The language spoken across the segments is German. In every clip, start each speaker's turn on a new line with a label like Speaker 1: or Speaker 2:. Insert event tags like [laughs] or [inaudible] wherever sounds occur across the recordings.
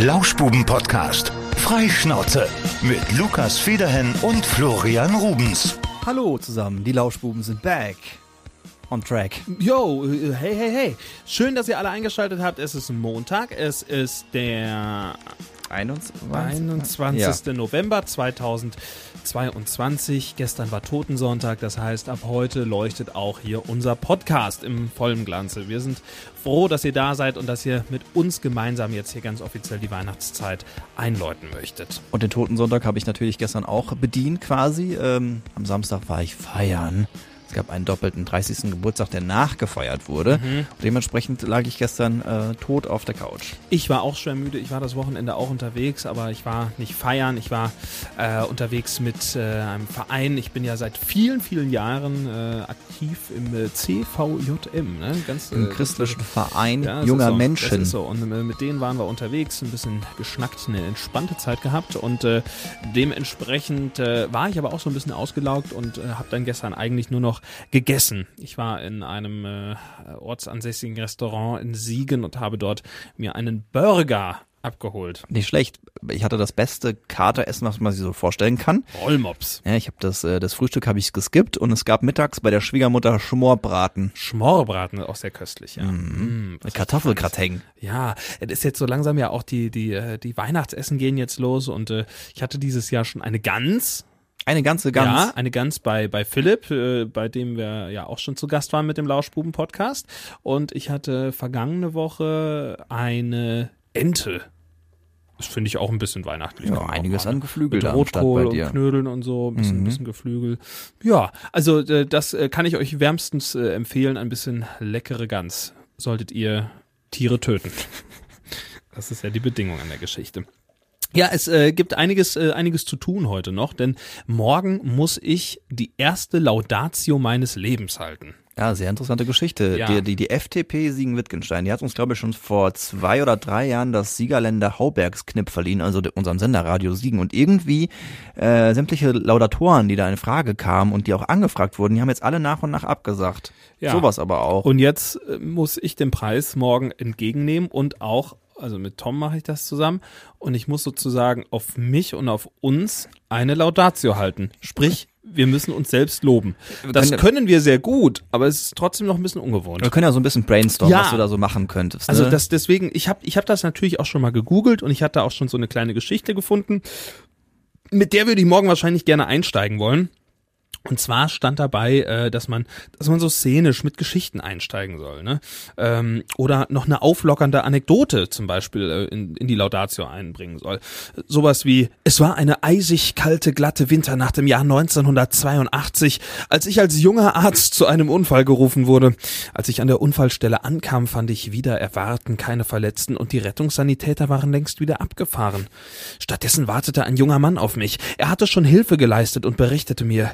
Speaker 1: Lauschbuben-Podcast. Freischnauze mit Lukas Federhen und Florian Rubens.
Speaker 2: Hallo zusammen, die Lauschbuben sind back. On track.
Speaker 3: Yo, hey, hey, hey. Schön, dass ihr alle eingeschaltet habt. Es ist Montag. Es ist der
Speaker 2: 21.
Speaker 3: 21. November 2022. Gestern war Totensonntag. Das heißt, ab heute leuchtet auch hier unser Podcast im vollen Glanze. Wir sind froh, dass ihr da seid und dass ihr mit uns gemeinsam jetzt hier ganz offiziell die Weihnachtszeit einläuten möchtet.
Speaker 2: Und den Totensonntag habe ich natürlich gestern auch bedient quasi. Ähm, am Samstag war ich feiern. Es gab einen doppelten 30. Geburtstag, der nachgefeiert wurde. Mhm. Dementsprechend lag ich gestern äh, tot auf der Couch.
Speaker 3: Ich war auch schwer müde. Ich war das Wochenende auch unterwegs, aber ich war nicht feiern. Ich war äh, unterwegs mit äh, einem Verein. Ich bin ja seit vielen, vielen Jahren äh, aktiv im äh, CVJM. Ne?
Speaker 2: Ganz, Im äh, christlichen Verein ja, junger
Speaker 3: so,
Speaker 2: Menschen.
Speaker 3: so. Und mit denen waren wir unterwegs, ein bisschen geschnackt, eine entspannte Zeit gehabt. Und dementsprechend war ich aber auch so ein bisschen ausgelaugt und habe dann gestern eigentlich nur noch noch gegessen. Ich war in einem äh, ortsansässigen Restaurant in Siegen und habe dort mir einen Burger abgeholt.
Speaker 2: Nicht schlecht. Ich hatte das beste Kateressen, was man sich so vorstellen kann.
Speaker 3: Rollmops.
Speaker 2: Ja, ich habe das äh, das Frühstück habe ich geskippt und es gab mittags bei der Schwiegermutter Schmorbraten.
Speaker 3: Schmorbraten auch sehr köstlich, ja.
Speaker 2: Mhm. Mm, Kartoffelgrateng.
Speaker 3: Ja, es ist jetzt so langsam ja auch die die äh, die Weihnachtsessen gehen jetzt los und äh, ich hatte dieses Jahr schon eine Gans
Speaker 2: eine ganze Gans.
Speaker 3: Ja, eine Gans bei, bei Philipp, äh, bei dem wir ja auch schon zu Gast waren mit dem Lauschbuben-Podcast. Und ich hatte vergangene Woche eine Ente. Das finde ich auch ein bisschen weihnachtlich.
Speaker 2: Ja, einiges an Geflügel
Speaker 3: mit Rotkohl und Knödeln und so, ein bisschen, mhm. bisschen Geflügel. Ja, also äh, das äh, kann ich euch wärmstens äh, empfehlen. Ein bisschen leckere Gans solltet ihr Tiere töten. [laughs] Das ist ja die Bedingung an der Geschichte. Ja, es äh, gibt einiges, äh, einiges zu tun heute noch, denn morgen muss ich die erste Laudatio meines Lebens halten.
Speaker 2: Ja, sehr interessante Geschichte. Ja. Die, die, die FTP Siegen-Wittgenstein, die hat uns, glaube ich, schon vor zwei oder drei Jahren das Siegerländer Haubergsknipp verliehen, also unseren Sender Radio Siegen. Und irgendwie äh, sämtliche Laudatoren, die da in Frage kamen und die auch angefragt wurden, die haben jetzt alle nach und nach abgesagt. Ja. Sowas aber auch.
Speaker 3: Und jetzt äh, muss ich den Preis morgen entgegennehmen und auch also mit Tom mache ich das zusammen und ich muss sozusagen auf mich und auf uns eine Laudatio halten. Sprich, wir müssen uns selbst loben. Das können wir sehr gut, aber es ist trotzdem noch ein bisschen ungewohnt.
Speaker 2: Wir können ja so ein bisschen brainstormen, ja. was du da so machen könntest.
Speaker 3: Also ne? Also das deswegen, ich habe ich hab das natürlich auch schon mal gegoogelt und ich hatte auch schon so eine kleine Geschichte gefunden. Mit der würde ich morgen wahrscheinlich gerne einsteigen wollen. Und zwar stand dabei, äh, dass man, dass man so szenisch mit Geschichten einsteigen soll, ne? Ähm, oder noch eine auflockernde Anekdote zum Beispiel äh, in, in die Laudatio einbringen soll. Sowas wie: Es war eine eisig kalte, glatte Winternacht im Jahr 1982, als ich als junger Arzt zu einem Unfall gerufen wurde. Als ich an der Unfallstelle ankam, fand ich wieder erwarten keine Verletzten und die Rettungssanitäter waren längst wieder abgefahren. Stattdessen wartete ein junger Mann auf mich. Er hatte schon Hilfe geleistet und berichtete mir.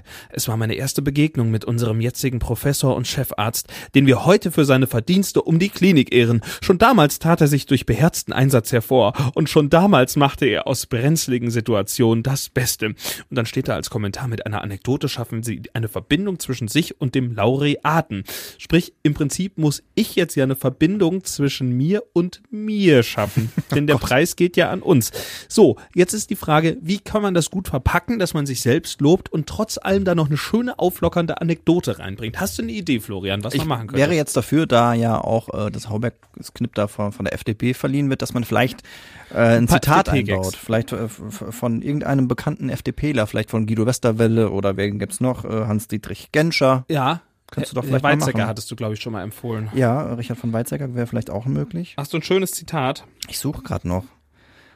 Speaker 3: War meine erste Begegnung mit unserem jetzigen Professor und Chefarzt, den wir heute für seine Verdienste um die Klinik ehren. Schon damals tat er sich durch beherzten Einsatz hervor und schon damals machte er aus brenzligen Situationen das Beste. Und dann steht da als Kommentar mit einer Anekdote schaffen sie eine Verbindung zwischen sich und dem Laureaten. Sprich, im Prinzip muss ich jetzt ja eine Verbindung zwischen mir und mir schaffen, [laughs] denn der Preis geht ja an uns. So, jetzt ist die Frage, wie kann man das gut verpacken, dass man sich selbst lobt und trotz allem dann noch eine schöne auflockernde Anekdote reinbringt. Hast du eine Idee, Florian, was
Speaker 2: ich
Speaker 3: man machen könnte?
Speaker 2: wäre jetzt dafür, da ja auch äh, das Hauberg-Knipp da von, von der FDP verliehen wird, dass man vielleicht äh, ein, ein Zitat einbaut. Vielleicht äh, von irgendeinem bekannten FDPler, vielleicht von Guido Westerwelle oder wen gibt's noch? Äh, Hans-Dietrich Genscher.
Speaker 3: Ja.
Speaker 2: Könntest du doch vielleicht
Speaker 3: Weizsäcker
Speaker 2: machen.
Speaker 3: hattest du, glaube ich, schon mal empfohlen.
Speaker 2: Ja, Richard von Weizsäcker wäre vielleicht auch möglich.
Speaker 3: Hast du ein schönes Zitat?
Speaker 2: Ich suche gerade noch.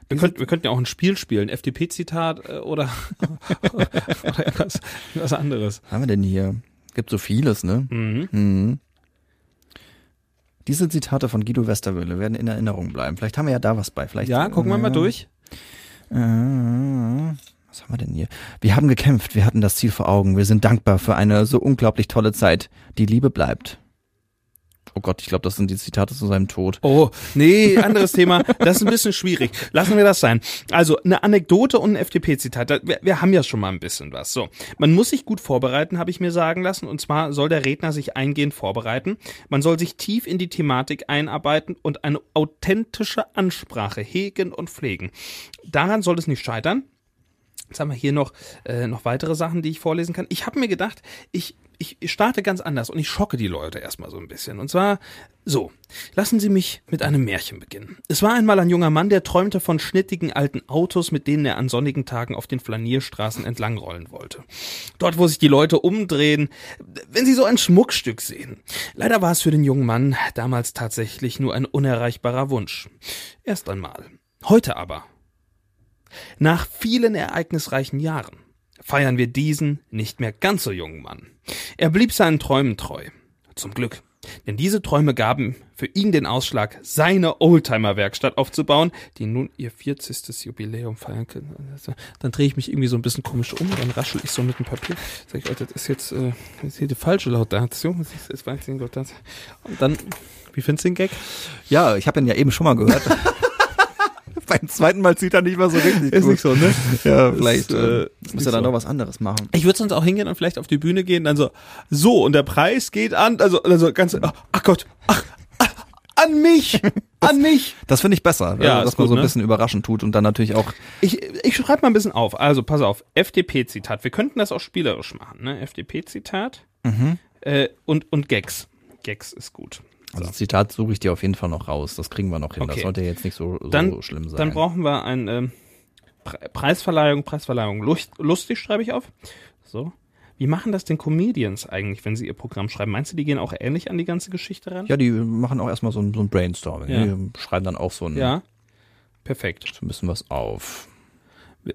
Speaker 3: Wir, könnt, wir könnten ja auch ein Spiel spielen, FDP-Zitat äh, oder, [laughs] oder etwas, etwas anderes.
Speaker 2: Was haben wir denn hier? Gibt so vieles, ne?
Speaker 3: Mhm.
Speaker 2: Mhm. Diese Zitate von Guido Westerwelle werden in Erinnerung bleiben. Vielleicht haben wir ja da was bei. Vielleicht,
Speaker 3: ja, gucken wir mal durch.
Speaker 2: Äh, was haben wir denn hier? Wir haben gekämpft, wir hatten das Ziel vor Augen. Wir sind dankbar für eine so unglaublich tolle Zeit. Die Liebe bleibt. Oh Gott, ich glaube, das sind die Zitate zu seinem Tod.
Speaker 3: Oh, nee, anderes Thema. Das ist ein bisschen schwierig. Lassen wir das sein. Also, eine Anekdote und ein FDP-Zitat. Wir, wir, haben ja schon mal ein bisschen was. So, man muss sich gut vorbereiten, habe ich mir sagen lassen. Und zwar soll der Redner sich eingehend vorbereiten. Man soll sich tief in die Thematik einarbeiten und eine authentische Ansprache hegen und pflegen. Daran soll es nicht scheitern. Jetzt haben wir hier noch, äh, noch weitere Sachen, die ich vorlesen kann. Ich habe mir gedacht, ich ich starte ganz anders und ich schocke die Leute erstmal so ein bisschen. Und zwar so. Lassen Sie mich mit einem Märchen beginnen. Es war einmal ein junger Mann, der träumte von schnittigen alten Autos, mit denen er an sonnigen Tagen auf den Flanierstraßen entlangrollen wollte. Dort, wo sich die Leute umdrehen, wenn sie so ein Schmuckstück sehen. Leider war es für den jungen Mann damals tatsächlich nur ein unerreichbarer Wunsch. Erst einmal. Heute aber. Nach vielen ereignisreichen Jahren feiern wir diesen nicht mehr ganz so jungen Mann. Er blieb seinen Träumen treu. Zum Glück. Denn diese Träume gaben für ihn den Ausschlag, seine Oldtimer-Werkstatt aufzubauen, die nun ihr 40. Jubiläum feiern können. Dann drehe ich mich irgendwie so ein bisschen komisch um, dann raschel ich so mit dem Papier. Sag ich, Alter, das ist jetzt äh, das ist hier die falsche Laudatio. Das ist, das weiß ich nicht, Und dann, wie findest du den Gag?
Speaker 2: Ja, ich habe ihn ja eben schon mal gehört. [laughs] beim zweiten Mal zieht er nicht mehr so richtig.
Speaker 3: Ist gut. nicht so, ne? [laughs]
Speaker 2: Ja, vielleicht äh, äh muss er dann so. noch was anderes machen.
Speaker 3: Ich würde sonst auch hingehen und vielleicht auf die Bühne gehen, dann so, so, und der Preis geht an, also, also ganz, ach, ach Gott, ach, ach, an mich, [laughs] an mich.
Speaker 2: Das finde ich besser,
Speaker 3: ja,
Speaker 2: dass man gut, so ein ne? bisschen überraschend tut und dann natürlich auch.
Speaker 3: Ich, ich schreibe mal ein bisschen auf. Also, pass auf, FDP-Zitat. Wir könnten das auch spielerisch machen, ne? FDP-Zitat mhm. äh, und, und Gags. Gags ist gut.
Speaker 2: Also Zitat suche ich dir auf jeden Fall noch raus. Das kriegen wir noch hin. Okay. Das sollte jetzt nicht so, so
Speaker 3: dann,
Speaker 2: schlimm sein.
Speaker 3: Dann brauchen wir ein ähm, Preisverleihung, Preisverleihung lustig schreibe ich auf. So. Wie machen das denn Comedians eigentlich, wenn sie ihr Programm schreiben? Meinst du, die gehen auch ähnlich an die ganze Geschichte ran?
Speaker 2: Ja, die machen auch erstmal so ein, so ein Brainstorming. Ja. Die schreiben dann auch so ein,
Speaker 3: ja. Perfekt.
Speaker 2: So ein bisschen was auf.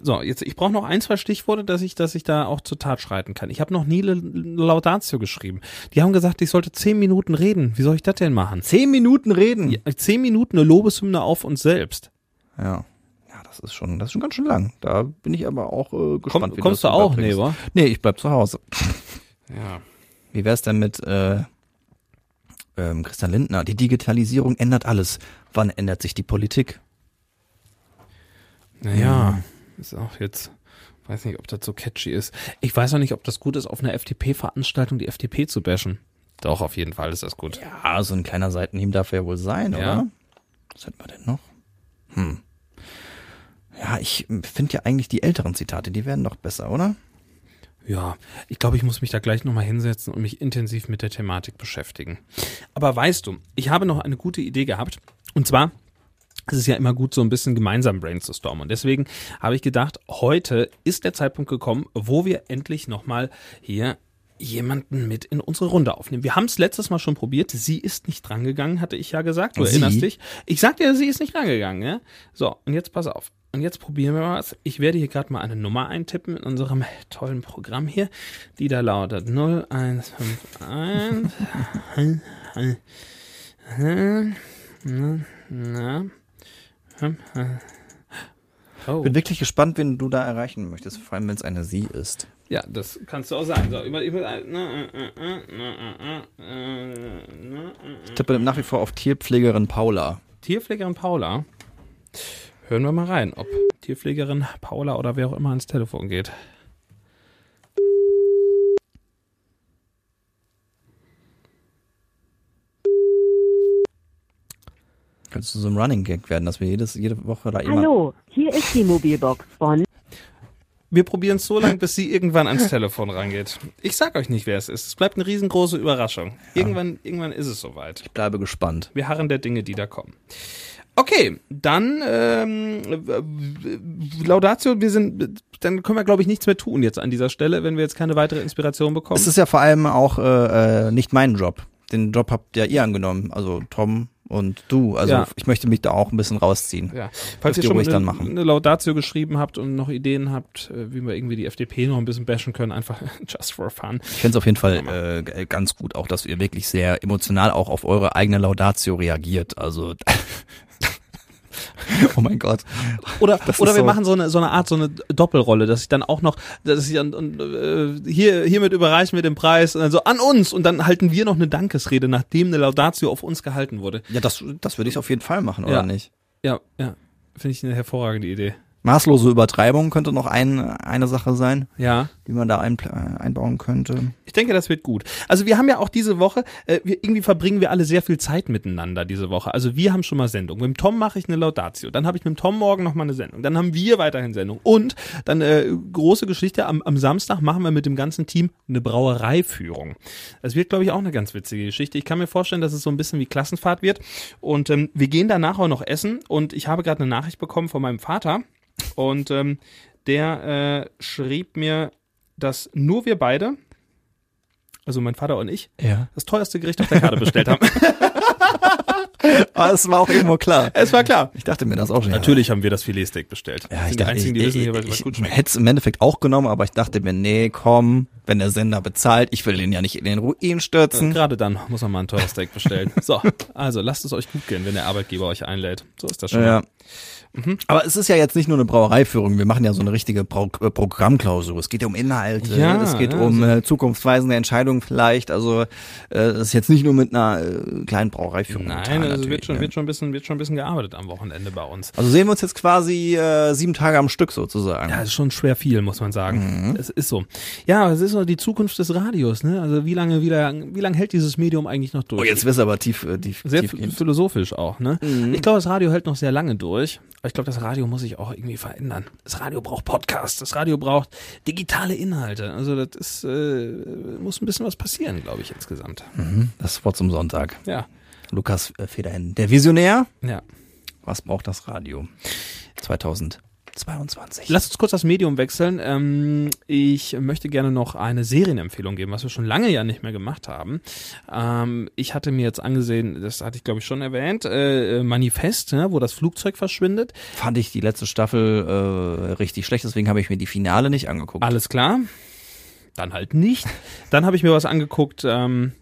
Speaker 3: So, jetzt ich brauche noch ein, zwei Stichworte, dass ich, dass ich da auch zur Tat schreiten kann. Ich habe noch nie Laudatio geschrieben. Die haben gesagt, ich sollte zehn Minuten reden. Wie soll ich das denn machen?
Speaker 2: Zehn Minuten reden? Ja,
Speaker 3: zehn Minuten eine Lobeshymne auf uns selbst.
Speaker 2: Ja. Ja, das ist schon, das ist schon ganz schön lang. Da bin ich aber auch äh, gespannt,
Speaker 3: Komm, wie Kommst du auch? Nee, wa?
Speaker 2: Nee, ich bleib zu Hause. [laughs]
Speaker 3: Ja.
Speaker 2: Wie wär's denn mit äh, ähm, Christian Lindner? Die Digitalisierung ändert alles. Wann ändert sich die Politik?
Speaker 3: Naja. Hm. Ist auch jetzt, weiß nicht, ob das so catchy ist. Ich weiß auch nicht, ob das gut ist, auf einer FDP-Veranstaltung die FDP zu bashen. Doch, auf jeden Fall ist das gut.
Speaker 2: Ja, so ein kleiner Seitenhieb darf ja wohl sein, ja. oder? Was hätten wir denn noch? Hm. Ja, ich finde ja eigentlich die älteren Zitate, die werden doch besser, oder?
Speaker 3: Ja, ich glaube, ich muss mich da gleich nochmal hinsetzen und mich intensiv mit der Thematik beschäftigen. Aber weißt du, ich habe noch eine gute Idee gehabt. Und zwar es ist ja immer gut, so ein bisschen gemeinsam brainstormen. Und deswegen habe ich gedacht, heute ist der Zeitpunkt gekommen, wo wir endlich nochmal hier jemanden mit in unsere Runde aufnehmen. Wir haben es letztes Mal schon probiert. Sie ist nicht drangegangen, hatte ich ja gesagt. Du sie? erinnerst dich. Ich sagte ja, sie ist nicht rangegangen. Ja? So, und jetzt pass auf. Und jetzt probieren wir mal was. Ich werde hier gerade mal eine Nummer eintippen in unserem tollen Programm hier, die da lautet 0151. [laughs] na,
Speaker 2: Oh. Bin wirklich gespannt, wen du da erreichen möchtest, vor allem wenn es eine Sie ist.
Speaker 3: Ja, das kannst du auch sagen. So, über, über,
Speaker 2: ich tippe nach wie vor auf Tierpflegerin Paula.
Speaker 3: Tierpflegerin Paula? Hören wir mal rein, ob Tierpflegerin Paula oder wer auch immer ans Telefon geht.
Speaker 2: Könnte zu so einem Running Gag werden, dass wir jedes, jede Woche da immer.
Speaker 4: Hallo, hier ist die Mobilbox von.
Speaker 3: Wir probieren es so lange, bis sie irgendwann ans Telefon rangeht. Ich sag euch nicht, wer es ist. Es bleibt eine riesengroße Überraschung. Irgendwann, irgendwann ist es soweit.
Speaker 2: Ich bleibe gespannt.
Speaker 3: Wir harren der Dinge, die da kommen. Okay, dann ähm, Laudatio, wir sind, dann können wir glaube ich nichts mehr tun jetzt an dieser Stelle, wenn wir jetzt keine weitere Inspiration bekommen.
Speaker 2: Es ist ja vor allem auch äh, äh nicht mein Job. Den Job habt ja ihr angenommen, also Tom und du. Also ja. ich möchte mich da auch ein bisschen rausziehen.
Speaker 3: Ja. Falls ihr schon eine, dann machen. eine Laudatio geschrieben habt und noch Ideen habt, äh, wie wir irgendwie die FDP noch ein bisschen bashen können, einfach [laughs] just for fun.
Speaker 2: Ich finde es auf jeden Fall äh, ganz gut, auch dass ihr wirklich sehr emotional auch auf eure eigene Laudatio reagiert. Also [laughs] [laughs] oh mein Gott.
Speaker 3: Oder, oder wir so machen so eine, so eine Art, so eine Doppelrolle, dass ich dann auch noch, dass ich dann, und, äh, hier, hiermit überreichen wir den Preis, und dann so an uns und dann halten wir noch eine Dankesrede, nachdem eine Laudatio auf uns gehalten wurde.
Speaker 2: Ja, das, das würde ich auf jeden Fall machen, oder
Speaker 3: Ja.
Speaker 2: nicht?
Speaker 3: Ja, ja. Finde ich eine hervorragende Idee.
Speaker 2: Maßlose Übertreibung könnte noch ein, eine Sache sein,
Speaker 3: Ja.
Speaker 2: die man da ein, einbauen könnte.
Speaker 3: Ich denke, das wird gut. Also wir haben ja auch diese Woche, äh, wir, irgendwie verbringen wir alle sehr viel Zeit miteinander diese Woche. Also wir haben schon mal Sendung. Mit dem Tom mache ich eine Laudatio. Dann habe ich mit dem Tom morgen noch mal eine Sendung. Dann haben wir weiterhin Sendung. Und dann äh, große Geschichte, am, am Samstag machen wir mit dem ganzen Team eine Brauereiführung. Das wird, glaube ich, auch eine ganz witzige Geschichte. Ich kann mir vorstellen, dass es so ein bisschen wie Klassenfahrt wird. Und ähm, wir gehen danach auch noch essen. Und ich habe gerade eine Nachricht bekommen von meinem Vater. Und ähm, der äh, schrieb mir, dass nur wir beide, also mein Vater und ich,
Speaker 2: Ja.
Speaker 3: das teuerste Gericht auf der Karte bestellt haben. [laughs] [laughs]
Speaker 2: Aber [laughs] es war auch irgendwo klar.
Speaker 3: es war klar.
Speaker 2: Ich dachte mir das auch schon.
Speaker 3: Natürlich haben wir das Filetsteak bestellt.
Speaker 2: Ja, ich dachte,
Speaker 3: die einzigen, die
Speaker 2: ich,
Speaker 3: wissen,
Speaker 2: ich, ich,
Speaker 3: gut
Speaker 2: ich hätte es im Endeffekt auch genommen, aber ich dachte mir, nee, komm, wenn der Sender bezahlt, ich will den ja nicht in den Ruin stürzen.
Speaker 3: Gerade dann muss man mal ein teures Steak bestellen. [laughs] So, also lasst es euch gut gehen, wenn der Arbeitgeber euch einlädt. So ist das schon.
Speaker 2: Ja. Aber es ist ja jetzt nicht nur eine Brauereiführung, wir machen ja so eine richtige Brau äh, Programmklausur. Es geht ja um Inhalte,
Speaker 3: Ja,
Speaker 2: es geht
Speaker 3: ja,
Speaker 2: um
Speaker 3: so-
Speaker 2: äh, zukunftsweisende Entscheidungen vielleicht. Also äh, es ist jetzt nicht nur mit einer äh, kleinen Brauereiführung.
Speaker 3: Nein,
Speaker 2: getan,
Speaker 3: also wird schon,
Speaker 2: ne?
Speaker 3: wird schon ein bisschen, wird schon ein bisschen gearbeitet am Wochenende bei uns.
Speaker 2: Also sehen wir uns jetzt quasi äh, sieben Tage am Stück sozusagen.
Speaker 3: Ja, das ist schon schwer viel, muss man sagen.
Speaker 2: Mhm.
Speaker 3: Es ist so. Ja, es ist so die Zukunft des Radios, ne? Also wie lange, wie lange, wie lange hält dieses Medium eigentlich noch durch?
Speaker 2: oh, jetzt wirst du aber tief, äh, tief,
Speaker 3: Sehr
Speaker 2: tief
Speaker 3: philosophisch auch, ne?
Speaker 2: Mhm.
Speaker 3: Ich glaube, das Radio hält noch sehr lange durch. Aber ich glaube, das Radio muss sich auch irgendwie verändern. Das Radio braucht Podcasts, das Radio braucht digitale Inhalte. Also das ist, äh, muss ein bisschen was passieren, glaube ich, insgesamt.
Speaker 2: Mhm. Das Wort zum Sonntag.
Speaker 3: Ja,
Speaker 2: Lukas äh, Federhen, der Visionär.
Speaker 3: ja.
Speaker 2: Was braucht das Radio? 2022.
Speaker 3: Lass uns kurz das Medium wechseln. Ähm, ich möchte gerne noch eine Serienempfehlung geben, was wir schon lange ja nicht mehr gemacht haben. Ähm, ich hatte mir jetzt angesehen, das hatte ich glaube ich schon erwähnt, äh, Manifest, ne, wo das Flugzeug verschwindet.
Speaker 2: Fand ich die letzte Staffel äh, richtig schlecht, deswegen habe ich mir die Finale nicht angeguckt.
Speaker 3: Alles klar. Dann halt nicht. Dann habe ich mir was angeguckt, ähm,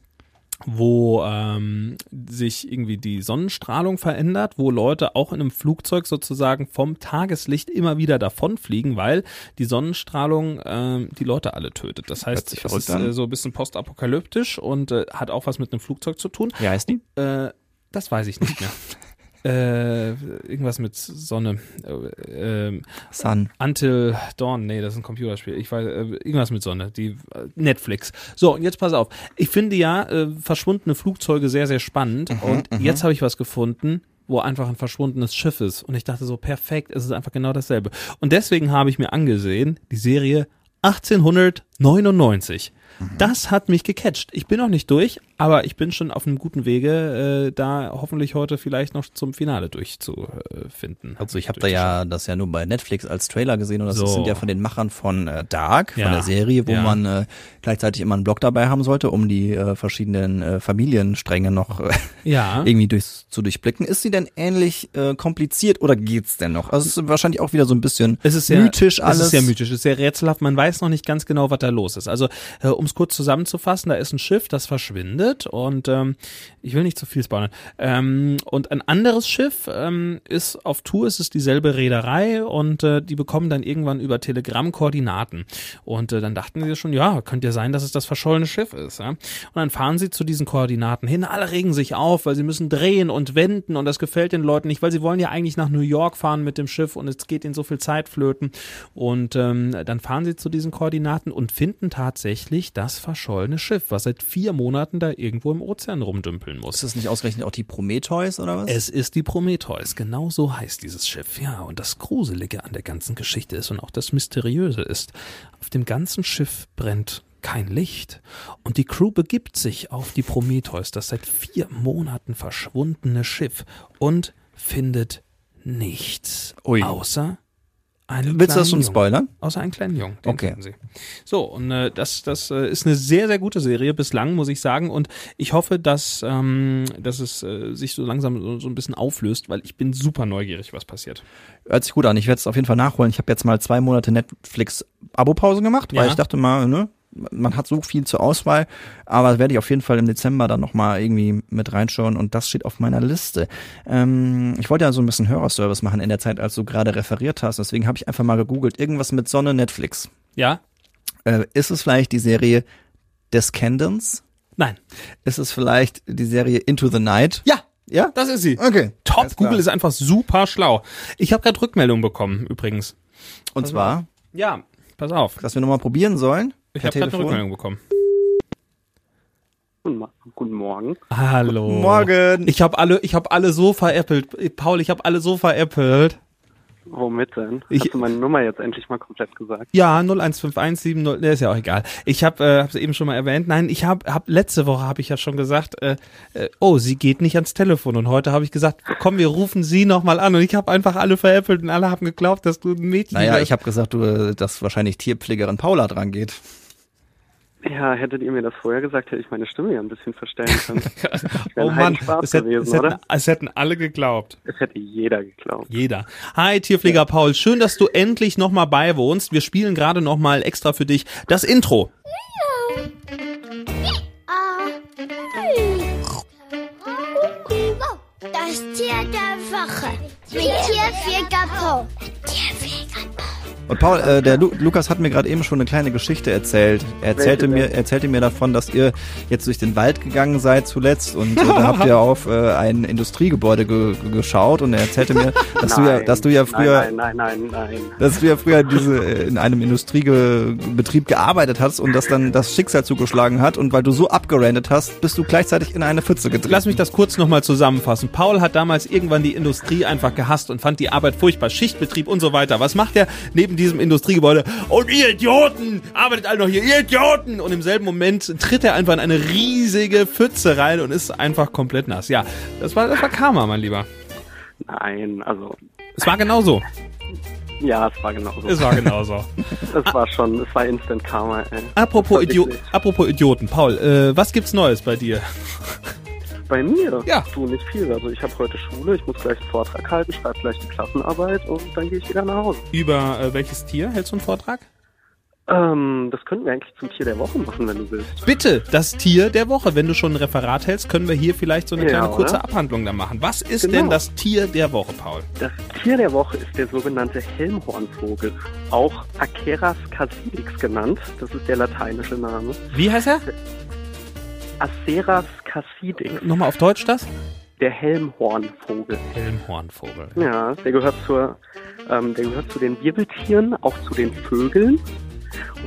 Speaker 3: wo ähm, sich irgendwie die Sonnenstrahlung verändert, wo Leute auch in einem Flugzeug sozusagen vom Tageslicht immer wieder davonfliegen, weil die Sonnenstrahlung ähm, die Leute alle tötet. Das heißt,
Speaker 2: sich
Speaker 3: es ist äh, so ein bisschen postapokalyptisch und äh, hat auch was mit einem Flugzeug zu tun.
Speaker 2: Wie heißt die?
Speaker 3: Äh, das weiß ich nicht mehr. [laughs] äh, irgendwas mit Sonne. Äh, ähm,
Speaker 2: Sun.
Speaker 3: Until Dawn, nee, das ist ein Computerspiel. Ich weiß, äh, irgendwas mit Sonne, die äh, Netflix. So, und jetzt pass auf. Ich finde ja äh, verschwundene Flugzeuge sehr, sehr spannend. und jetzt habe ich was gefunden, wo einfach ein verschwundenes Schiff ist. Und ich dachte so, perfekt, es ist einfach genau dasselbe. Und deswegen habe ich mir angesehen, die Serie 1899. Das hat mich gecatcht. Ich bin noch nicht durch, aber ich bin schon auf einem guten Wege, äh, da hoffentlich heute vielleicht noch zum Finale durchzufinden.
Speaker 2: Also ich habe da ja das ja nur bei Netflix als Trailer gesehen und das
Speaker 3: So.
Speaker 2: sind ja von den Machern von äh, Dark,
Speaker 3: Ja.
Speaker 2: von der Serie, wo
Speaker 3: Ja.
Speaker 2: man äh, gleichzeitig immer einen Blog dabei haben sollte, um die äh, verschiedenen äh, Familienstränge noch äh,
Speaker 3: Ja. [laughs]
Speaker 2: irgendwie durchs, zu durchblicken. Ist sie denn ähnlich äh, kompliziert oder geht's denn noch? Also es ist wahrscheinlich auch wieder so ein bisschen
Speaker 3: Es ist sehr,
Speaker 2: mythisch alles.
Speaker 3: Es ist sehr mythisch, es ist sehr rätselhaft. Man weiß noch nicht ganz genau, was da los ist. Also, äh, um es kurz zusammenzufassen, da ist ein Schiff, das verschwindet und ähm, ich will nicht zu viel spoilern. Ähm, und ein anderes Schiff ähm, ist auf Tour, es ist dieselbe Reederei und äh, die bekommen dann irgendwann über Telegramm Koordinaten. Und äh, dann dachten sie schon, ja, könnte ja sein, dass es das verschollene Schiff ist. Ja? Und dann fahren sie zu diesen Koordinaten hin. Alle regen sich auf, weil sie müssen drehen und wenden und das gefällt den Leuten nicht, weil sie wollen ja eigentlich nach New York fahren mit dem Schiff und es geht ihnen so viel Zeit flöten. Und ähm, dann fahren sie zu diesen Koordinaten und finden tatsächlich das verschollene Schiff, was seit vier Monaten da irgendwo im Ozean rumdümpeln muss.
Speaker 2: Ist das nicht ausgerechnet auch die Prometheus oder was?
Speaker 3: Es ist die Prometheus, genau so heißt dieses Schiff. Ja, und das Gruselige an der ganzen Geschichte ist und auch das Mysteriöse ist, auf dem ganzen Schiff brennt kein Licht. Und die Crew begibt sich auf die Prometheus, das seit vier Monaten verschwundene Schiff, und findet nichts.
Speaker 2: Ui.
Speaker 3: Außer einen
Speaker 2: Willst du das schon
Speaker 3: Jungen.
Speaker 2: spoilern?
Speaker 3: Außer einen kleinen Jungen. Den
Speaker 2: Okay.
Speaker 3: So, und äh, das, das äh, ist eine sehr, sehr gute Serie bislang, muss ich sagen. Und ich hoffe, dass, ähm, dass es äh, sich so langsam so, so ein bisschen auflöst, weil ich bin super neugierig, was passiert.
Speaker 2: Hört sich gut an. Ich werde es auf jeden Fall nachholen. Ich habe jetzt mal zwei Monate Netflix Abo-Pause gemacht, weil
Speaker 3: Ja.
Speaker 2: ich dachte mal, ne, man hat so viel zur Auswahl, aber werde ich auf jeden Fall im Dezember dann nochmal irgendwie mit reinschauen und das steht auf meiner Liste. Ähm, ich wollte ja so ein bisschen Hörerservice machen in der Zeit, als du gerade referiert hast, deswegen habe ich einfach mal gegoogelt, irgendwas mit Sonne Netflix.
Speaker 3: Ja?
Speaker 2: Äh, ist es vielleicht die Serie Descendants?
Speaker 3: Nein.
Speaker 2: Ist es vielleicht die Serie Into the Night?
Speaker 3: Ja, ja, das ist sie.
Speaker 2: Okay.
Speaker 3: Top. Google ist einfach super schlau. Ich habe gerade Rückmeldung bekommen, übrigens.
Speaker 2: Und
Speaker 3: pass
Speaker 2: zwar?
Speaker 3: Ja, pass auf.
Speaker 2: Dass wir nochmal probieren sollen?
Speaker 3: Ich habe gerade eine Rückmeldung bekommen.
Speaker 5: Guten Morgen.
Speaker 3: Hallo.
Speaker 2: Guten Morgen.
Speaker 3: Ich habe alle, ich habe alle so veräppelt. Paul, ich habe alle so veräppelt.
Speaker 5: Womit denn?
Speaker 3: Ich-
Speaker 5: Hast du meine Nummer jetzt endlich mal komplett gesagt?
Speaker 3: Ja, 0151770, ne, ist ja auch egal. Ich habe äh, hab's eben schon mal erwähnt. Nein, ich habe hab letzte Woche habe ich ja schon gesagt, äh, äh, oh, sie geht nicht ans Telefon und heute habe ich gesagt, komm, wir rufen sie noch mal an und ich habe einfach alle veräppelt und alle haben geglaubt, dass du ein Mädchen
Speaker 2: Naja,
Speaker 3: bist.
Speaker 2: ich habe gesagt, du, äh, dass wahrscheinlich Tierpflegerin Paula dran geht.
Speaker 5: Ja, hättet ihr mir das vorher gesagt, hätte ich meine Stimme ja ein bisschen verstellen [laughs] können.
Speaker 3: Oh Mann, es, hätt,
Speaker 5: gewesen,
Speaker 3: es, hätten,
Speaker 5: oder?
Speaker 3: es hätten alle geglaubt.
Speaker 5: Es hätte jeder geglaubt.
Speaker 3: Jeder. Hi, Tierpfleger Paul. Schön, dass du endlich nochmal beiwohnst. Wir spielen gerade nochmal extra für dich das Intro.
Speaker 6: Das Tier der Woche. Mit Tierpfleger Paul.
Speaker 2: Und Paul, äh, der Lu Lukas hat mir gerade eben schon eine kleine Geschichte erzählt. Er erzählte mir,
Speaker 5: denn?
Speaker 2: erzählte mir davon, dass ihr jetzt durch den Wald gegangen seid zuletzt und äh, da habt ihr [laughs] auf äh, ein Industriegebäude ge ge geschaut und er erzählte mir, dass du ja,
Speaker 5: Nein,
Speaker 2: dass du ja früher,
Speaker 5: Nein, nein, nein, nein, nein.
Speaker 2: dass du ja früher diese äh, in einem Industriebetrieb gearbeitet hast und dass dann das Schicksal zugeschlagen hat und weil du so abgerandet hast, bist du gleichzeitig in eine Pfütze getreten.
Speaker 3: Lass mich das kurz nochmal zusammenfassen. Paul hat damals irgendwann die Industrie einfach gehasst und fand die Arbeit furchtbar. Schichtbetrieb und so weiter. Was macht er neben diesem Industriegebäude? Und ihr Idioten! Arbeitet alle noch hier, ihr Idioten! Und im selben Moment tritt er einfach in eine riesige Pfütze rein und ist einfach komplett nass. Ja, das war, das war Karma, mein Lieber.
Speaker 5: Nein, also,
Speaker 3: Es war genauso.
Speaker 5: ja, es war genauso.
Speaker 3: Es war genauso. [laughs]
Speaker 5: Es war schon, es war Instant Karma, ey.
Speaker 3: Apropos, Idio Apropos Idioten. Paul, äh, was gibt's Neues bei dir?
Speaker 5: Bei mir?
Speaker 3: Ja.
Speaker 5: Du, nicht viel. Also ich habe heute Schule, ich muss gleich einen Vortrag halten, schreibe gleich die Klassenarbeit und dann gehe ich wieder nach Hause.
Speaker 3: Über äh, welches Tier hältst du einen Vortrag?
Speaker 5: Ähm, das könnten wir eigentlich zum Tier der Woche machen, wenn du willst.
Speaker 3: Bitte, das Tier der Woche. Wenn du schon ein Referat hältst, können wir hier vielleicht so eine
Speaker 5: Ja,
Speaker 3: kleine kurze
Speaker 5: oder?
Speaker 3: Abhandlung da machen. Was ist
Speaker 5: Genau.
Speaker 3: denn das Tier der Woche, Paul?
Speaker 5: Das Tier der Woche ist der sogenannte Helmhornvogel, auch Aceras casilix genannt. Das ist der lateinische Name.
Speaker 3: Wie heißt er?
Speaker 5: Aceras casilix,
Speaker 3: Nochmal auf Deutsch das?
Speaker 5: der Helmhornvogel.
Speaker 3: Helmhornvogel.
Speaker 5: Ja, der gehört zur, ähm, der gehört zu den Wirbeltieren, auch zu den Vögeln.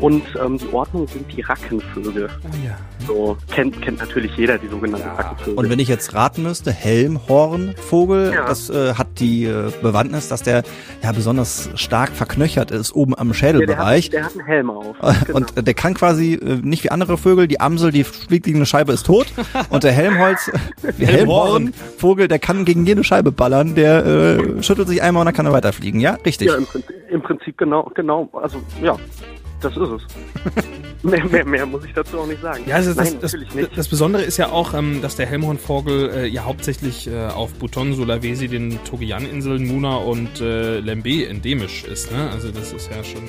Speaker 5: Und ähm, die Ordnung sind die Rackenvögel.
Speaker 3: Oh ja.
Speaker 5: So kennt kennt natürlich jeder die sogenannten Rackenvögel.
Speaker 2: Und wenn ich jetzt raten müsste, Helmhornvogel,
Speaker 5: Ja.
Speaker 2: das äh, hat die äh, Bewandtnis, dass der ja besonders stark verknöchert ist oben am
Speaker 5: ja, der,
Speaker 2: Schädelbereich.
Speaker 5: hat, der hat einen Helm auf. Genau.
Speaker 2: Und äh, der kann quasi äh, nicht wie andere Vögel, die Amsel, die fliegt gegen eine Scheibe, ist tot. Und der Helmholz. [laughs] Helmhornvogel, der kann gegen jede Scheibe ballern. Der äh, schüttelt sich einmal und dann kann er weiterfliegen. Ja, richtig.
Speaker 5: Ja, im Prinzip, im Prinzip genau, genau, also ja, das ist es. [laughs] mehr, mehr, mehr muss ich dazu auch nicht sagen.
Speaker 3: Ja, also
Speaker 5: Nein,
Speaker 3: das,
Speaker 5: natürlich
Speaker 3: das,
Speaker 5: nicht.
Speaker 3: das Besondere ist ja auch, ähm, dass der Helmhornvogel äh, ja hauptsächlich äh, auf Buton, Sulawesi, den Togian-Inseln, Muna und äh, Lembe endemisch ist. Ne? Also das ist ja schon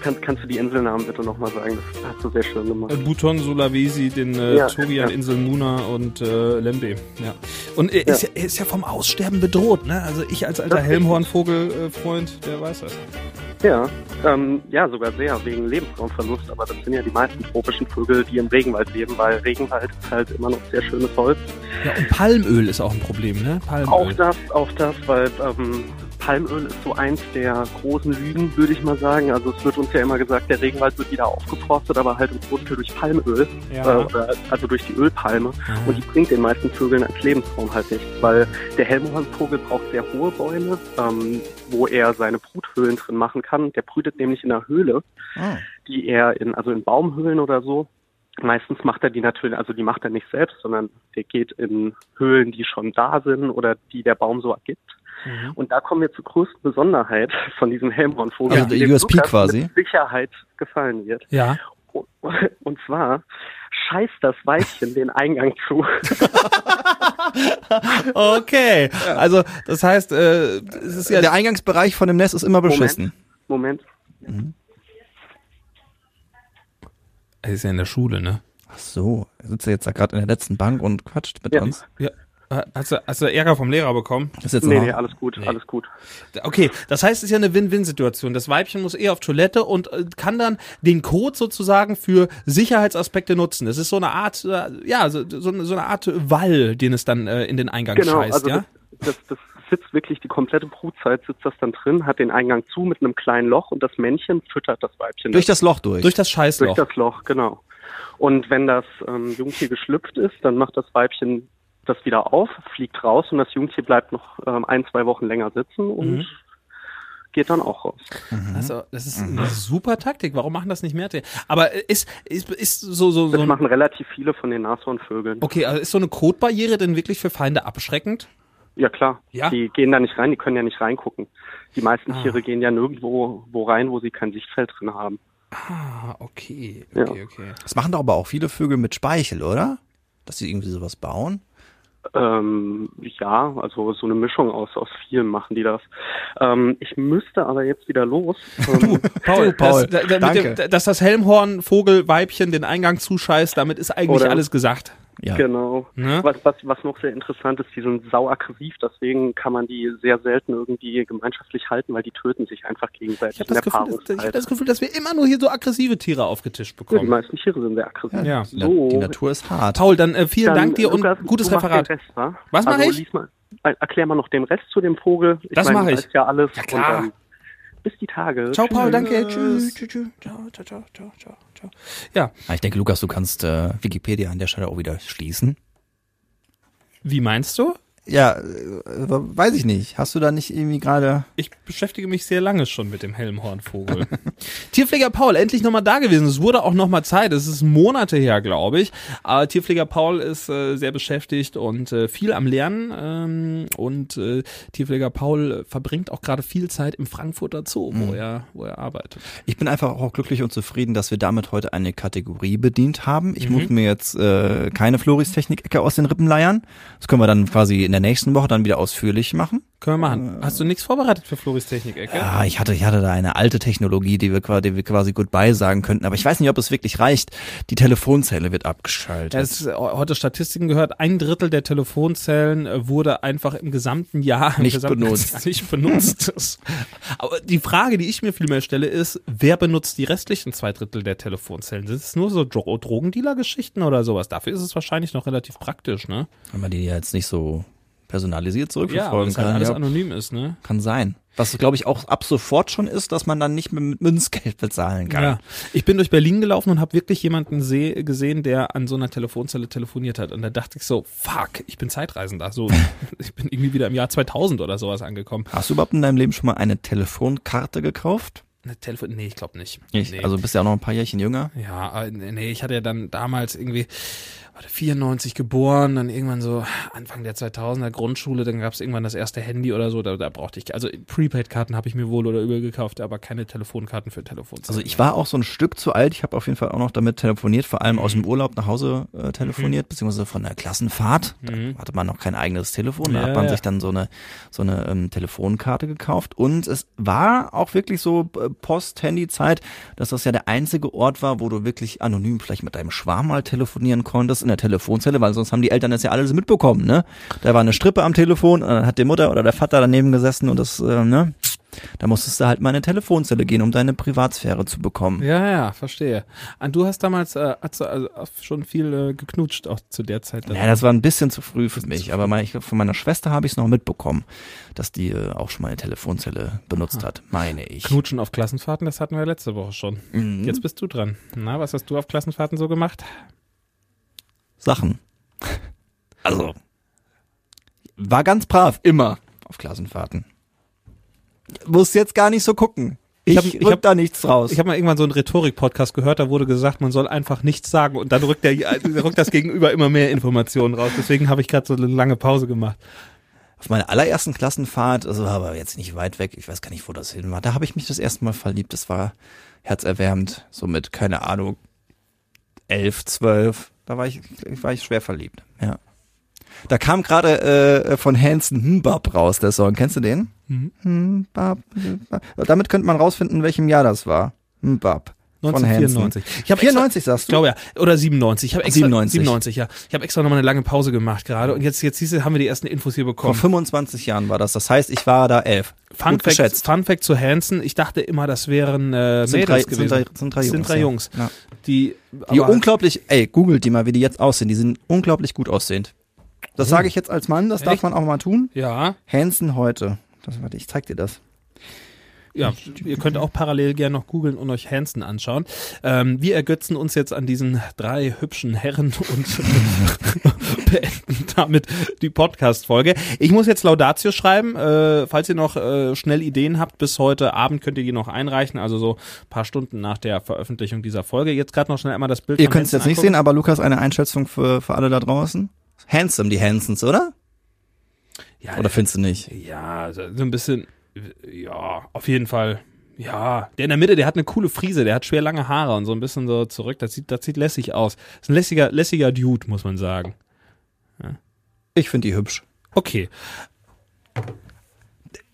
Speaker 5: Kann, kannst du die Inselnamen bitte nochmal sagen? Das hast du sehr schön
Speaker 3: äh,
Speaker 5: gemacht.
Speaker 3: Buton, Sulawesi, den äh,
Speaker 5: Ja,
Speaker 3: Togian-Inseln, Muna und äh, Lembe. Ja. Und er ist, ja, er ist ja vom Aussterben bedroht. Ne? Also ich als alter
Speaker 5: ist
Speaker 3: Helmhornvogel-Freund, der weiß das.
Speaker 5: Ja, ähm, ja, sogar sehr, wegen Lebensraumverlust, aber das sind ja die meisten tropischen Vögel, die im Regenwald leben, weil Regenwald ist halt immer noch sehr schönes Holz.
Speaker 3: Ja, und Palmöl ist auch ein Problem, ne? Palmöl.
Speaker 5: Auch das, auch das, weil ähm, Palmöl ist so eins der großen Lügen, würde ich mal sagen. Also es wird uns ja immer gesagt, der Regenwald wird wieder aufgeforstet, aber halt im Großteil durch Palmöl,
Speaker 3: Ja.
Speaker 5: äh, also durch die Ölpalme.
Speaker 3: Ja.
Speaker 5: Und die bringt den meisten Vögeln als Lebensraum halt nicht, weil der Helmhornvogel braucht sehr hohe Bäume, ähm, wo er seine Bruthöhlen drin machen kann. Der brütet nämlich in einer Höhle,
Speaker 2: Ah.
Speaker 5: die er in, also in Baumhöhlen oder so. Meistens macht er die natürlich, also die macht er nicht selbst, sondern der geht in Höhlen, die schon da sind oder die der Baum so ergibt.
Speaker 3: Mhm.
Speaker 5: Und da kommen wir zur größten Besonderheit von diesem Helmhornvogel,
Speaker 2: Also der USP
Speaker 5: Lukas
Speaker 2: quasi.
Speaker 5: mit Sicherheit gefallen wird.
Speaker 3: ja. [laughs]
Speaker 5: Und zwar scheißt das Weibchen den Eingang zu. [laughs]
Speaker 3: Okay. Also das heißt, äh, es ist ja
Speaker 2: Der Eingangsbereich von dem Nest ist immer beschissen.
Speaker 5: Moment.
Speaker 3: Er ist ja in der Schule, ne?
Speaker 2: Ach so, er sitzt jetzt da gerade in der letzten Bank und quatscht mit
Speaker 5: Ja.
Speaker 2: uns.
Speaker 3: Ja. Hast du, hast du Ärger vom Lehrer bekommen?
Speaker 2: Das ist jetzt
Speaker 5: Nee, nee, alles gut,
Speaker 3: Nee.
Speaker 5: alles gut.
Speaker 3: Okay, das heißt, es ist ja eine Win-Win-Situation. Das Weibchen muss eher auf Toilette und äh, kann dann den Code sozusagen für Sicherheitsaspekte nutzen. Das ist so eine Art, äh, ja, so, so, eine- Art Wall, den es dann äh, in den Eingang
Speaker 5: Genau,
Speaker 3: scheißt,
Speaker 5: also
Speaker 3: ja?
Speaker 5: das, das, das sitzt wirklich die komplette Brutzeit sitzt das dann drin, hat den Eingang zu mit einem kleinen Loch und das Männchen füttert das Weibchen
Speaker 2: durch das Loch durch.
Speaker 3: Durch das
Speaker 5: durch
Speaker 3: Scheißloch.
Speaker 5: das Loch, genau. Und wenn das ähm, Jungtier geschlüpft ist, dann macht das Weibchen das wieder auf, fliegt raus und das Jungtier bleibt noch ähm, ein, zwei Wochen länger sitzen und
Speaker 3: Mhm.
Speaker 5: geht dann auch raus.
Speaker 3: Also, das ist eine super Taktik. Warum machen das nicht mehr? Aber äh, ist, ist, ist so, so, so
Speaker 5: Das machen relativ viele von den Nashornvögeln.
Speaker 3: okay, also ist so eine Codebarriere denn wirklich für Feinde abschreckend?
Speaker 5: Ja klar,
Speaker 3: Ja?
Speaker 5: die gehen da nicht rein, die können ja nicht reingucken. Die meisten
Speaker 3: Ah.
Speaker 5: Tiere gehen ja nirgendwo wo rein, wo sie kein Sichtfeld drin haben.
Speaker 3: Ah, okay,
Speaker 5: Ja.
Speaker 3: okay, okay.
Speaker 2: Das machen doch aber auch viele Vögel mit Speichel, oder? Dass sie irgendwie sowas bauen.
Speaker 5: Ähm, ja, also so eine Mischung aus, aus vielen machen die das. Ähm, ich müsste aber jetzt wieder los. [laughs] Ähm,
Speaker 3: Paul,
Speaker 2: Paul,
Speaker 3: das, da, da,
Speaker 2: danke.
Speaker 3: dem, dass das Helmhorn-Vogelweibchen den Eingang zuscheißt, damit ist eigentlich
Speaker 5: Oder-
Speaker 3: alles gesagt.
Speaker 2: Ja.
Speaker 5: Genau.
Speaker 3: Ne?
Speaker 5: Was, was, was noch sehr interessant ist, die sind sau aggressiv, deswegen kann man die sehr selten irgendwie gemeinschaftlich halten, weil die töten sich einfach gegenseitig
Speaker 3: Ich habe das,
Speaker 5: der
Speaker 3: Gefühl, dass- ich hab das Gefühl, dass wir immer nur hier so aggressive Tiere aufgetischt
Speaker 5: Ja, die
Speaker 3: bekommen.
Speaker 5: meisten Tiere sind sehr aggressiv.
Speaker 3: Ja.
Speaker 2: Die,
Speaker 5: So.
Speaker 2: die Natur ist hart.
Speaker 3: Paul, dann äh, vielen
Speaker 5: Dann,
Speaker 3: Dank dir
Speaker 5: Lukas,
Speaker 3: und gutes
Speaker 5: du machst
Speaker 3: Referat.
Speaker 5: Rest, wa?
Speaker 3: Was mach
Speaker 5: also,
Speaker 3: ich?
Speaker 5: Mal, äh, erklär mal noch den Rest zu dem Vogel. Ich
Speaker 3: Das
Speaker 5: meine,
Speaker 3: mach
Speaker 5: du
Speaker 3: ich.
Speaker 5: ja alles.
Speaker 3: Ja, klar.
Speaker 5: Bis die Tage.
Speaker 3: Ciao, Paul, danke. Tschüss. Tschüss, tschüss. Ciao, ciao, ciao, ciao, ciao, ciao. Ja,
Speaker 2: Ah, Ich denke, Lukas, du kannst äh, Wikipedia an der Stelle auch wieder schließen.
Speaker 3: wie meinst du?
Speaker 2: Ja, äh, weiß ich nicht. Hast du da nicht irgendwie gerade...
Speaker 3: Ich beschäftige mich sehr lange schon mit dem Helmhornvogel. [laughs] Tierpfleger Paul, endlich nochmal da gewesen. Es wurde auch nochmal Zeit. Es ist Monate her, glaube ich. Aber Tierpfleger Paul ist äh, sehr beschäftigt und äh, viel am Lernen. Ähm, und äh, Tierpfleger Paul verbringt auch gerade viel Zeit im Frankfurter Zoo, wo, er, wo er arbeitet.
Speaker 2: Ich bin einfach auch glücklich und zufrieden, dass wir damit heute eine Kategorie bedient haben. Ich
Speaker 3: Mhm.
Speaker 2: muss mir jetzt äh, keine Floris Technik-Ecke aus den Rippen leiern. Das können wir dann quasi in der nächsten Woche dann wieder ausführlich machen.
Speaker 3: Können wir machen. Hast du nichts vorbereitet für Floris Technik-Ecke?
Speaker 2: Ja, ich hatte, ich hatte da eine alte Technologie, die wir, quasi- die wir quasi goodbye sagen könnten, aber ich weiß nicht, ob es wirklich reicht. Die Telefonzelle wird abgeschaltet.
Speaker 3: Ja, es ist äh, heute Statistiken gehört, ein Drittel der Telefonzellen äh, wurde einfach im gesamten Jahr
Speaker 2: Nicht
Speaker 3: gesamten
Speaker 2: benutzt.
Speaker 3: Jahr nicht benutzt. Aber die Frage, die ich mir vielmehr stelle, ist, wer benutzt die restlichen zwei Drittel der Telefonzellen? Sind es nur so Dro Drogendealer-Geschichten oder sowas? Dafür ist es wahrscheinlich noch relativ praktisch, ne?
Speaker 2: Wenn man die jetzt nicht so personalisiert
Speaker 3: Ja,
Speaker 2: zurückverfolgen
Speaker 3: es halt
Speaker 2: kann.
Speaker 3: alles
Speaker 2: Ja,
Speaker 3: anonym ist, ne?
Speaker 2: kann sein. Was, glaube ich, auch ab sofort schon ist, dass man dann nicht mehr mit Münzgeld bezahlen kann.
Speaker 3: Ja. Ich bin durch Berlin gelaufen und habe wirklich jemanden seh- gesehen, der an so einer Telefonzelle telefoniert hat. Und da dachte ich so, fuck, ich bin Zeitreisender. So, [laughs] ich bin irgendwie wieder im Jahr 2000 oder sowas angekommen.
Speaker 2: Hast du überhaupt in deinem Leben schon mal eine Telefonkarte gekauft?
Speaker 3: Eine Telefon nee, ich glaube nicht.
Speaker 2: Ich,
Speaker 3: nee.
Speaker 2: Also bist ja auch noch ein paar Jährchen jünger.
Speaker 3: ja, äh, nee, ich hatte ja dann damals irgendwie 94 geboren, dann irgendwann so Anfang der 2000er Grundschule, dann gab es irgendwann das erste Handy oder so, da, da brauchte ich, also Prepaid-Karten habe ich mir wohl oder übel gekauft, aber keine Telefonkarten für Telefonzellen.
Speaker 2: Also ich war auch so ein Stück zu alt. Ich habe auf jeden Fall auch noch damit telefoniert, vor allem aus dem Urlaub nach Hause äh, telefoniert, beziehungsweise von der Klassenfahrt. Da
Speaker 3: Mhm.
Speaker 2: hatte man noch kein eigenes Telefon. Da
Speaker 3: Ja,
Speaker 2: hat man
Speaker 3: ja.
Speaker 2: sich dann so eine so eine ähm, Telefonkarte gekauft. Und es war auch wirklich so äh, Post-Handy-Zeit, dass das ja der einzige Ort war, wo du wirklich anonym vielleicht mit deinem Schwarm mal telefonieren konntest in der Telefonzelle, weil sonst haben die Eltern das ja alles mitbekommen. Ne? Da war eine Strippe am Telefon und dann hat die Mutter oder der Vater daneben gesessen und das, äh, ne? Da musstest du halt mal in eine Telefonzelle gehen, um deine Privatsphäre zu bekommen.
Speaker 3: Ja, ja, verstehe. Und du hast damals äh, hast du also schon viel äh, geknutscht, auch zu der Zeit.
Speaker 2: Ja, das war ein bisschen zu früh für mich, aber mein, ich, von meiner Schwester habe ich es noch mitbekommen, dass die äh, auch schon mal eine Telefonzelle benutzt hat, meine ich.
Speaker 3: Knutschen auf Klassenfahrten, das hatten wir letzte Woche schon.
Speaker 2: Mhm.
Speaker 3: Jetzt bist du dran. Na, was hast du auf Klassenfahrten so gemacht?
Speaker 2: Sachen. [laughs] Also, war ganz brav, immer auf Klassenfahrten. Muss jetzt gar nicht so gucken. Ich,
Speaker 3: Ich ich hab-
Speaker 2: da nichts raus.
Speaker 3: Ich habe mal irgendwann so einen Rhetorik-Podcast gehört, da wurde gesagt, man soll einfach nichts sagen und dann rückt, der, rückt das Gegenüber immer mehr Informationen raus. Deswegen habe ich gerade so eine lange Pause gemacht.
Speaker 2: auf meiner allerersten Klassenfahrt, also war aber jetzt nicht weit weg, ich weiß gar nicht, wo das hin war, da habe ich mich das erste Mal verliebt. Das war herzerwärmend, so mit, keine Ahnung, elf, zwölf. Da war ich, war ich schwer verliebt, ja. Da kam gerade äh, von Hanson Mbab raus, der Song. Kennst du den?
Speaker 3: Mhm.
Speaker 2: Mbab, Mbab. Damit könnte man rausfinden, in welchem Jahr das war. Mbab.
Speaker 3: 1994. Ich habe
Speaker 2: 94 sagst du?
Speaker 3: glaube ja, oder 97. Ich habe extra
Speaker 2: 97.
Speaker 3: 97, ja. Ich habe extra noch mal eine lange Pause gemacht gerade und jetzt jetzt du, haben wir die ersten Infos hier
Speaker 2: Vor
Speaker 3: bekommen.
Speaker 2: 25 Jahren war das. Das heißt, ich war da elf.
Speaker 3: Fun
Speaker 2: Gut
Speaker 3: Fact,
Speaker 2: geschätzt.
Speaker 3: Fun Fact zu Hansen, ich dachte immer, das wären äh,
Speaker 2: Sind drei-
Speaker 3: gewesen.
Speaker 2: sind drei- sind drei
Speaker 3: Das sind
Speaker 2: Jungs,
Speaker 3: drei. Jungs.
Speaker 2: Ja.
Speaker 3: Die,
Speaker 2: Die unglaublich, ey, googelt die mal, wie die jetzt aussehen. Die sind unglaublich gut aussehend. Das sage ich jetzt als Mann, das darf
Speaker 3: Echt?
Speaker 2: man auch mal tun.
Speaker 3: Ja,
Speaker 2: Hansen heute. Das, warte, ich zeig dir das.
Speaker 3: Ja, ihr könnt auch parallel gerne noch googeln und euch Hansen anschauen. Ähm, wir ergötzen uns jetzt an diesen drei hübschen Herren und [laughs] beenden damit die Podcast-Folge. Ich muss jetzt Laudatio schreiben. Äh, falls ihr noch äh, schnell Ideen habt, bis heute Abend könnt ihr die noch einreichen, also so ein paar Stunden nach der Veröffentlichung dieser Folge. Jetzt gerade noch schnell einmal das Bild
Speaker 2: Ihr könnt es jetzt nicht
Speaker 3: angucken.
Speaker 2: sehen, aber Lukas, eine Einschätzung für, für alle da draußen? Handsome, die Hansons, oder?
Speaker 3: Ja,
Speaker 2: Oder findest du nicht?
Speaker 3: Ja, so ein bisschen, ja, auf jeden Fall. Ja, der in der Mitte, der hat eine coole Frise, der hat schwer lange Haare und so ein bisschen so zurück. Das sieht, das sieht lässig aus. ist ein lässiger, lässiger Dude, muss man sagen.
Speaker 2: Ich finde die hübsch.
Speaker 3: Okay.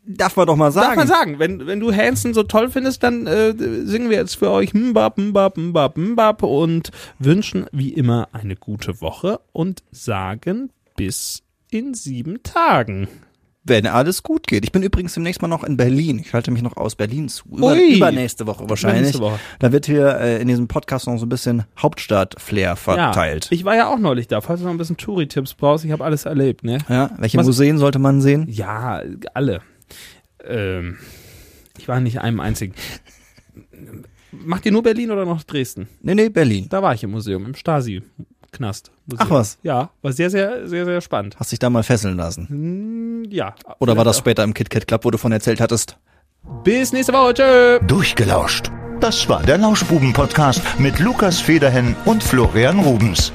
Speaker 2: Darf man doch mal sagen.
Speaker 3: Darf man sagen, wenn, wenn du Hansen so toll findest, dann äh, singen wir jetzt für euch Mbap, Mbap, Mbap, Mbap und wünschen wie immer eine gute Woche und sagen bis in sieben Tagen.
Speaker 2: Wenn alles gut geht. Ich bin übrigens demnächst mal noch in Berlin. Ich halte mich noch aus Berlin zu. Über,
Speaker 3: Ui.
Speaker 2: übernächste Woche wahrscheinlich.
Speaker 3: Woche.
Speaker 2: Da wird hier äh, in diesem Podcast noch so ein bisschen Hauptstadt-Flair verteilt.
Speaker 3: Ja, ich war ja auch neulich da. Falls du noch ein bisschen Touri-Tipps brauchst, ich habe alles erlebt, ne?
Speaker 2: Ja, welche
Speaker 3: Was-
Speaker 2: Museen sollte man sehen?
Speaker 3: Ja, alle. Ähm, ich war nicht in einem einzigen. Macht ihr nur Berlin oder noch Dresden?
Speaker 2: Nee, nee, Berlin.
Speaker 3: Da war ich im Museum, im Stasi-Knast.
Speaker 2: Ach was.
Speaker 3: Ja, war sehr, sehr, sehr, sehr spannend.
Speaker 2: Hast dich da mal fesseln lassen?
Speaker 3: Hm, Ja.
Speaker 2: Oder war das
Speaker 3: Vielleicht
Speaker 2: später im KitKat Club, wo du von erzählt hattest?
Speaker 3: auch. Bis nächste Woche. Tschö.
Speaker 1: Durchgelauscht. Das war der Lauschbuben-Podcast mit Lukas Federhen und Florian Rubens.